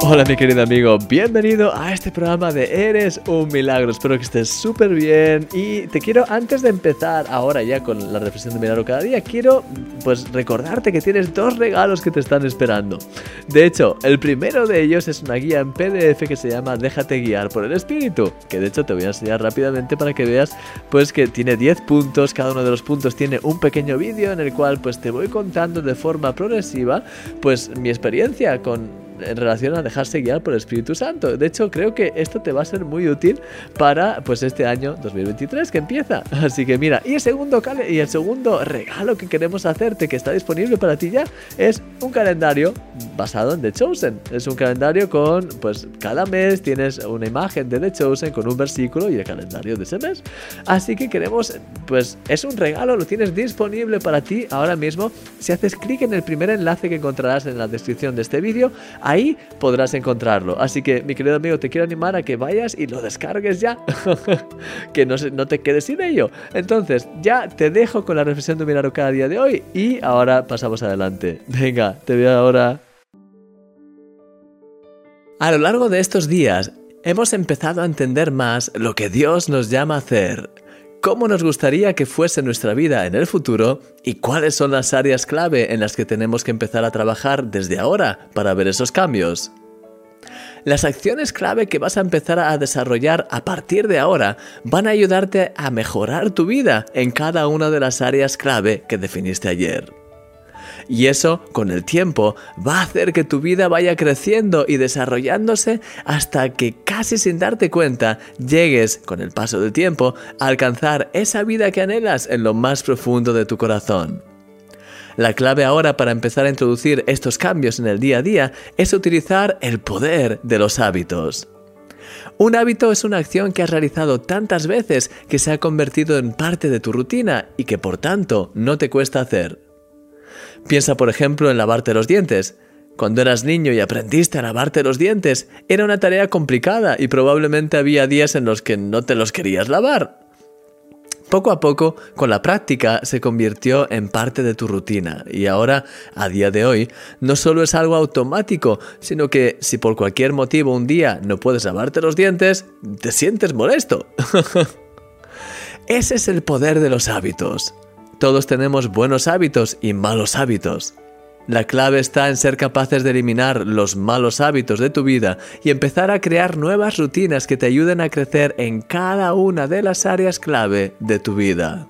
Hola mi querido amigo, bienvenido a este programa de Eres un Milagro. Espero que estés súper bien y te quiero, antes de empezar ahora ya con la reflexión de Milagro cada día, quiero pues recordarte que tienes dos regalos que te están esperando. De hecho, el primero de ellos es una guía en PDF que se llama Déjate guiar por el Espíritu, que de hecho te voy a enseñar rápidamente para que veas pues que tiene 10 puntos, cada uno de los puntos tiene un pequeño vídeo en el cual pues te voy contando de forma progresiva pues mi experiencia con en relación a dejarse guiar por el Espíritu Santo. De hecho, creo que esto te va a ser muy útil para pues este año 2023 que empieza. Así que mira, y el segundo y el segundo regalo que queremos hacerte que está disponible para ti ya es un calendario basado en The Chosen. Es un calendario con pues cada mes tienes una imagen de The Chosen con un versículo y el calendario de ese mes. Así que queremos pues es un regalo, lo tienes disponible para ti ahora mismo. Si haces clic en el primer enlace que encontrarás en la descripción de este vídeo, ahí podrás encontrarlo. Así que, mi querido amigo, te quiero animar a que vayas y lo descargues ya. que no, no te quedes sin ello. Entonces, ya te dejo con la reflexión de Milagro cada día de hoy y ahora pasamos adelante. Venga, te veo ahora. A lo largo de estos días, hemos empezado a entender más lo que Dios nos llama a hacer cómo nos gustaría que fuese nuestra vida en el futuro y cuáles son las áreas clave en las que tenemos que empezar a trabajar desde ahora para ver esos cambios. Las acciones clave que vas a empezar a desarrollar a partir de ahora van a ayudarte a mejorar tu vida en cada una de las áreas clave que definiste ayer. Y eso, con el tiempo, va a hacer que tu vida vaya creciendo y desarrollándose hasta que casi sin darte cuenta llegues, con el paso del tiempo, a alcanzar esa vida que anhelas en lo más profundo de tu corazón. La clave ahora para empezar a introducir estos cambios en el día a día es utilizar el poder de los hábitos. Un hábito es una acción que has realizado tantas veces que se ha convertido en parte de tu rutina y que por tanto no te cuesta hacer. Piensa, por ejemplo, en lavarte los dientes. Cuando eras niño y aprendiste a lavarte los dientes, era una tarea complicada y probablemente había días en los que no te los querías lavar. Poco a poco, con la práctica, se convirtió en parte de tu rutina y ahora, a día de hoy, no solo es algo automático, sino que si por cualquier motivo un día no puedes lavarte los dientes, te sientes molesto. Ese es el poder de los hábitos. Todos tenemos buenos hábitos y malos hábitos. La clave está en ser capaces de eliminar los malos hábitos de tu vida y empezar a crear nuevas rutinas que te ayuden a crecer en cada una de las áreas clave de tu vida.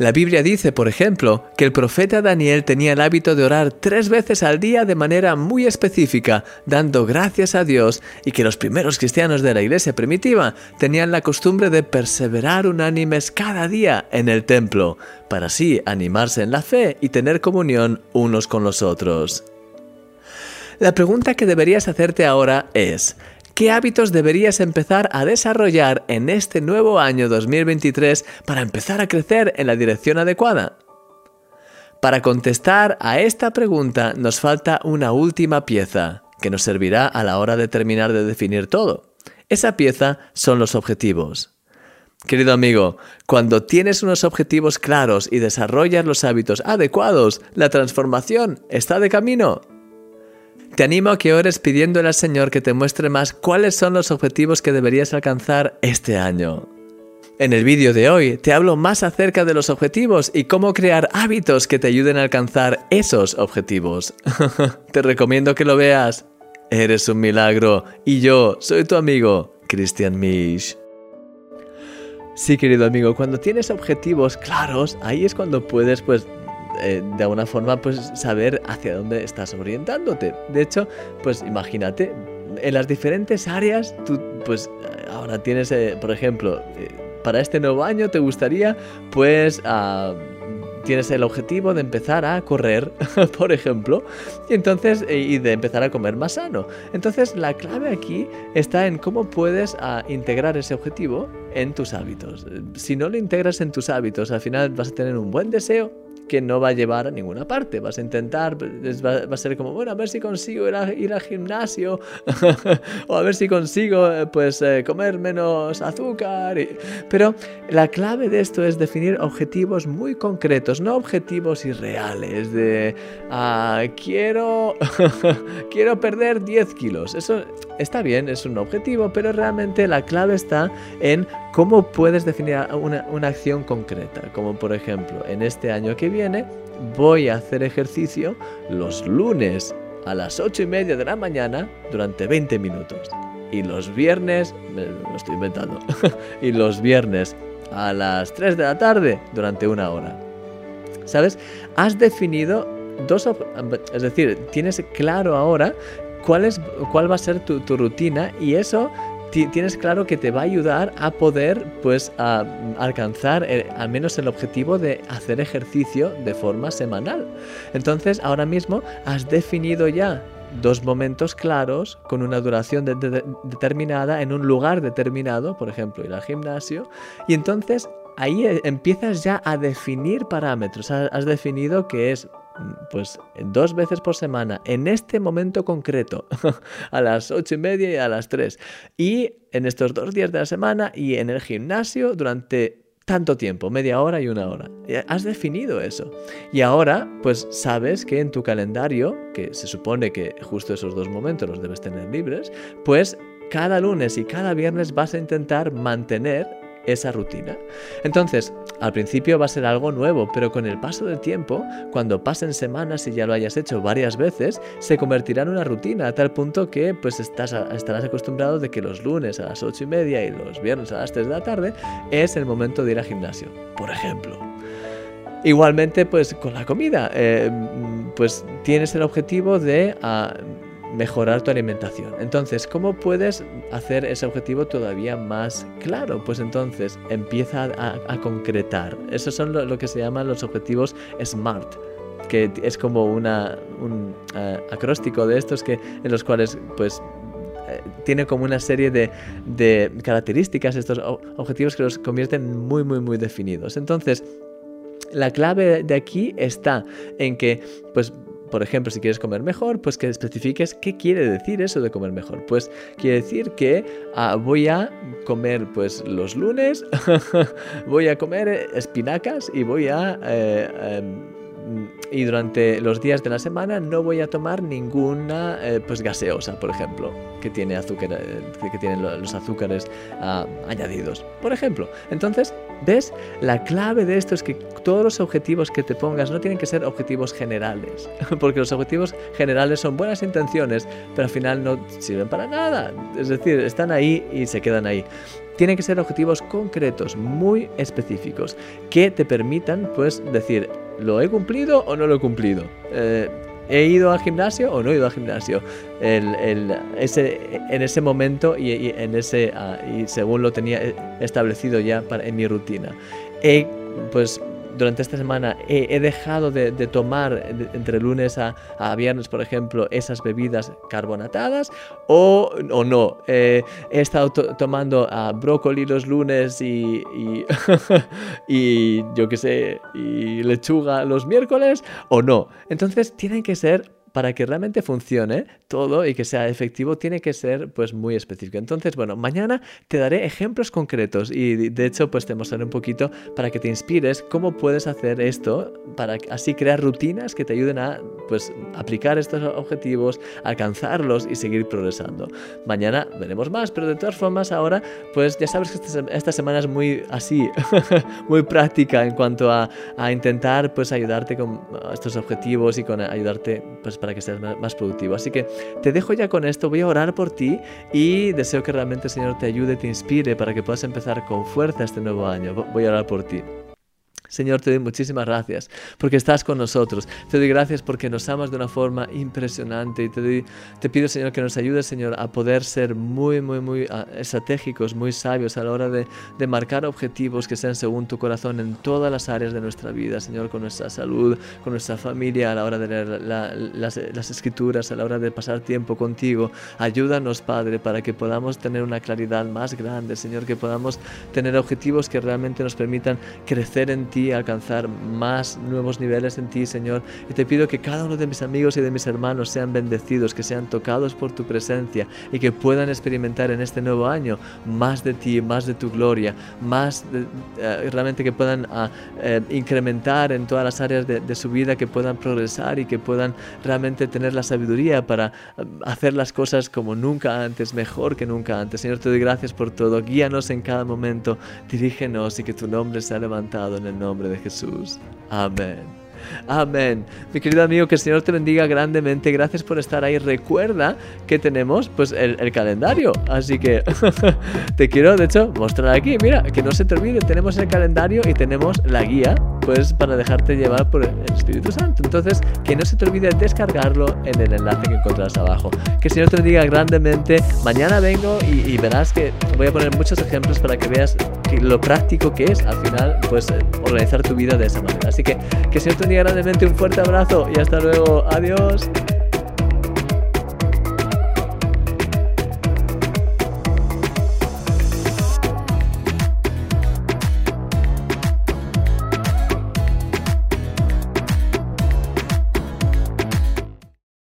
La Biblia dice, por ejemplo, que el profeta Daniel tenía el hábito de orar tres veces al día de manera muy específica, dando gracias a Dios, y que los primeros cristianos de la iglesia primitiva tenían la costumbre de perseverar unánimes cada día en el templo, para así animarse en la fe y tener comunión unos con los otros. La pregunta que deberías hacerte ahora es, ¿Qué hábitos deberías empezar a desarrollar en este nuevo año 2023 para empezar a crecer en la dirección adecuada? Para contestar a esta pregunta nos falta una última pieza que nos servirá a la hora de terminar de definir todo. Esa pieza son los objetivos. Querido amigo, cuando tienes unos objetivos claros y desarrollas los hábitos adecuados, la transformación está de camino. Te animo a que ores pidiéndole al Señor que te muestre más cuáles son los objetivos que deberías alcanzar este año. En el vídeo de hoy te hablo más acerca de los objetivos y cómo crear hábitos que te ayuden a alcanzar esos objetivos. te recomiendo que lo veas. Eres un milagro y yo soy tu amigo, Christian Misch. Sí, querido amigo, cuando tienes objetivos claros, ahí es cuando puedes pues eh, de alguna forma pues saber hacia dónde estás orientándote. De hecho, pues imagínate, en las diferentes áreas, tú pues ahora tienes, eh, por ejemplo, eh, para este nuevo año te gustaría pues... Ah, tienes el objetivo de empezar a correr, por ejemplo, y entonces y de empezar a comer más sano. Entonces la clave aquí está en cómo puedes ah, integrar ese objetivo en tus hábitos. Si no lo integras en tus hábitos, al final vas a tener un buen deseo que no va a llevar a ninguna parte. Vas a intentar, va, a ser como, bueno, a ver si consigo ir, al gimnasio o a ver si consigo eh, pues eh, comer menos azúcar. Pero la clave de esto es definir objetivos muy concretos, no objetivos irreales de ah, quiero, quiero perder 10 kilos. Eso está bien, es un objetivo, pero realmente la clave está en cómo puedes definir una, una acción concreta, como por ejemplo, en este año que viene voy a hacer ejercicio los lunes a las 8 y media de la mañana durante 20 minutos. Y los viernes, me lo estoy inventando, y los viernes a las 3 de la tarde durante una hora. ¿Sabes? Has definido dos, es decir, tienes claro ahora cuál, es, cuál va a ser tu, rutina y eso tienes claro que te va a ayudar a poder pues a alcanzar eh, al menos el objetivo de hacer ejercicio de forma semanal. Entonces ahora mismo has definido ya dos momentos claros con una duración determinada en un lugar determinado, por ejemplo ir al gimnasio, y entonces ahí eh, empiezas ya a definir parámetros. Has definido que es pues dos veces por semana, en este momento concreto, a las ocho y media y a las tres. Y en estos dos días de la semana y en el gimnasio durante tanto tiempo, media hora y una hora. Has definido eso. Y ahora, pues sabes que en tu calendario, que se supone que justo esos dos momentos los debes tener libres, pues cada lunes y cada viernes vas a intentar mantener esa rutina. Entonces, al principio va a ser algo nuevo, pero con el paso del tiempo, cuando pasen semanas y ya lo hayas hecho varias veces, se convertirá en una rutina a tal punto que pues estás, estarás acostumbrado de que los lunes a las ocho y media y los viernes a las 3 de la tarde es el momento de ir al gimnasio, por ejemplo. Igualmente, pues con la comida, eh, pues tienes el objetivo de... Ah, mejorar tu alimentación. Entonces, ¿cómo puedes hacer ese objetivo todavía más claro? Pues entonces empieza a, concretar. Esos son lo, que se llaman los objetivos SMART que es como una, un uh, acróstico de estos que, en los cuales pues eh, tiene como una serie de, de características estos objetivos que los convierten muy muy muy definidos entonces la clave de aquí está en que pues por ejemplo, si quieres comer mejor, pues que especifiques qué quiere decir eso de comer mejor. Pues quiere decir que ah, voy a comer pues los lunes, voy a comer espinacas y voy a... Eh, em, y durante los días de la semana no voy a tomar ninguna eh, pues gaseosa, por ejemplo, que tiene azúcar, eh, que tiene los azúcares ah, añadidos, por ejemplo. Entonces, ¿ves? La clave de esto es que todos los objetivos que te pongas no tienen que ser objetivos generales, porque los objetivos generales son buenas intenciones, pero al final no sirven para nada. Es decir, están ahí y se quedan ahí tienen que ser objetivos concretos, muy específicos, que te permitan pues decir, ¿lo he cumplido o no lo he cumplido? Eh, ¿He ido al gimnasio o no he ido al gimnasio? En ese momento y, en ese, ah, y según lo tenía establecido ya en mi rutina. He pues durante esta semana he, dejado de, tomar entre lunes a, viernes, por ejemplo, esas bebidas carbonatadas o, o no. Eh, he estado tomando uh, brócoli los lunes y, y, y yo qué sé, y lechuga los miércoles o no. Entonces tienen que ser para que realmente funcione todo y que sea efectivo, tiene que ser pues muy específico. Entonces, bueno, mañana te daré ejemplos concretos y de hecho pues te mostraré un poquito para que te inspires cómo puedes hacer esto para así crear rutinas que te ayuden a pues aplicar estos objetivos, alcanzarlos y seguir progresando. Mañana veremos más, pero de todas formas ahora pues ya sabes que esta, semana es muy así, muy práctica en cuanto a, a intentar pues ayudarte con estos objetivos y con ayudarte pues para que seas más productivo. Así que te dejo ya con esto, voy a orar por ti y deseo que realmente el Señor te ayude, te inspire para que puedas empezar con fuerza este nuevo año. Voy a orar por ti. Señor, te doy muchísimas gracias porque estás con nosotros. Te doy gracias porque nos amas de una forma impresionante y te, te pido, Señor, que nos ayudes, Señor, a poder ser muy, muy, muy ah, estratégicos, muy sabios a la hora de, de, marcar objetivos que sean según tu corazón en todas las áreas de nuestra vida, Señor, con nuestra salud, con nuestra familia, a la hora de leer las, las escrituras, a la hora de pasar tiempo contigo. Ayúdanos, Padre, para que podamos tener una claridad más grande, Señor, que podamos tener objetivos que realmente nos permitan crecer en ti ti, alcanzar más nuevos niveles en ti, Señor. Y te pido que cada uno de mis amigos y de mis hermanos sean bendecidos, que sean tocados por tu presencia y que puedan experimentar en este nuevo año más de ti, más de tu gloria, más eh, realmente que puedan ah, eh, incrementar en todas las áreas de, de su vida, que puedan progresar y que puedan realmente tener la sabiduría para ah, hacer las cosas como nunca antes, mejor que nunca antes. Señor, te doy gracias por todo. Guíanos en cada momento, dirígenos y que tu nombre sea levantado en el nombre de Jesús. Amén. Amén. Mi querido amigo, que el Señor te bendiga grandemente. Gracias por estar ahí. Recuerda que tenemos pues el, calendario. Así que te quiero, de hecho, mostrar aquí. Mira, que no se te olvide, tenemos el calendario y tenemos la guía, pues para dejarte llevar por el Espíritu Santo. Entonces, que no se te olvide descargarlo en el enlace que encontrarás abajo. Que el Señor te bendiga grandemente. Mañana vengo y, y verás que voy a poner muchos ejemplos para que veas lo práctico que es al final pues organizar tu vida de esa manera. Así que que el Señor te grandemente, un fuerte abrazo y hasta luego. Adiós.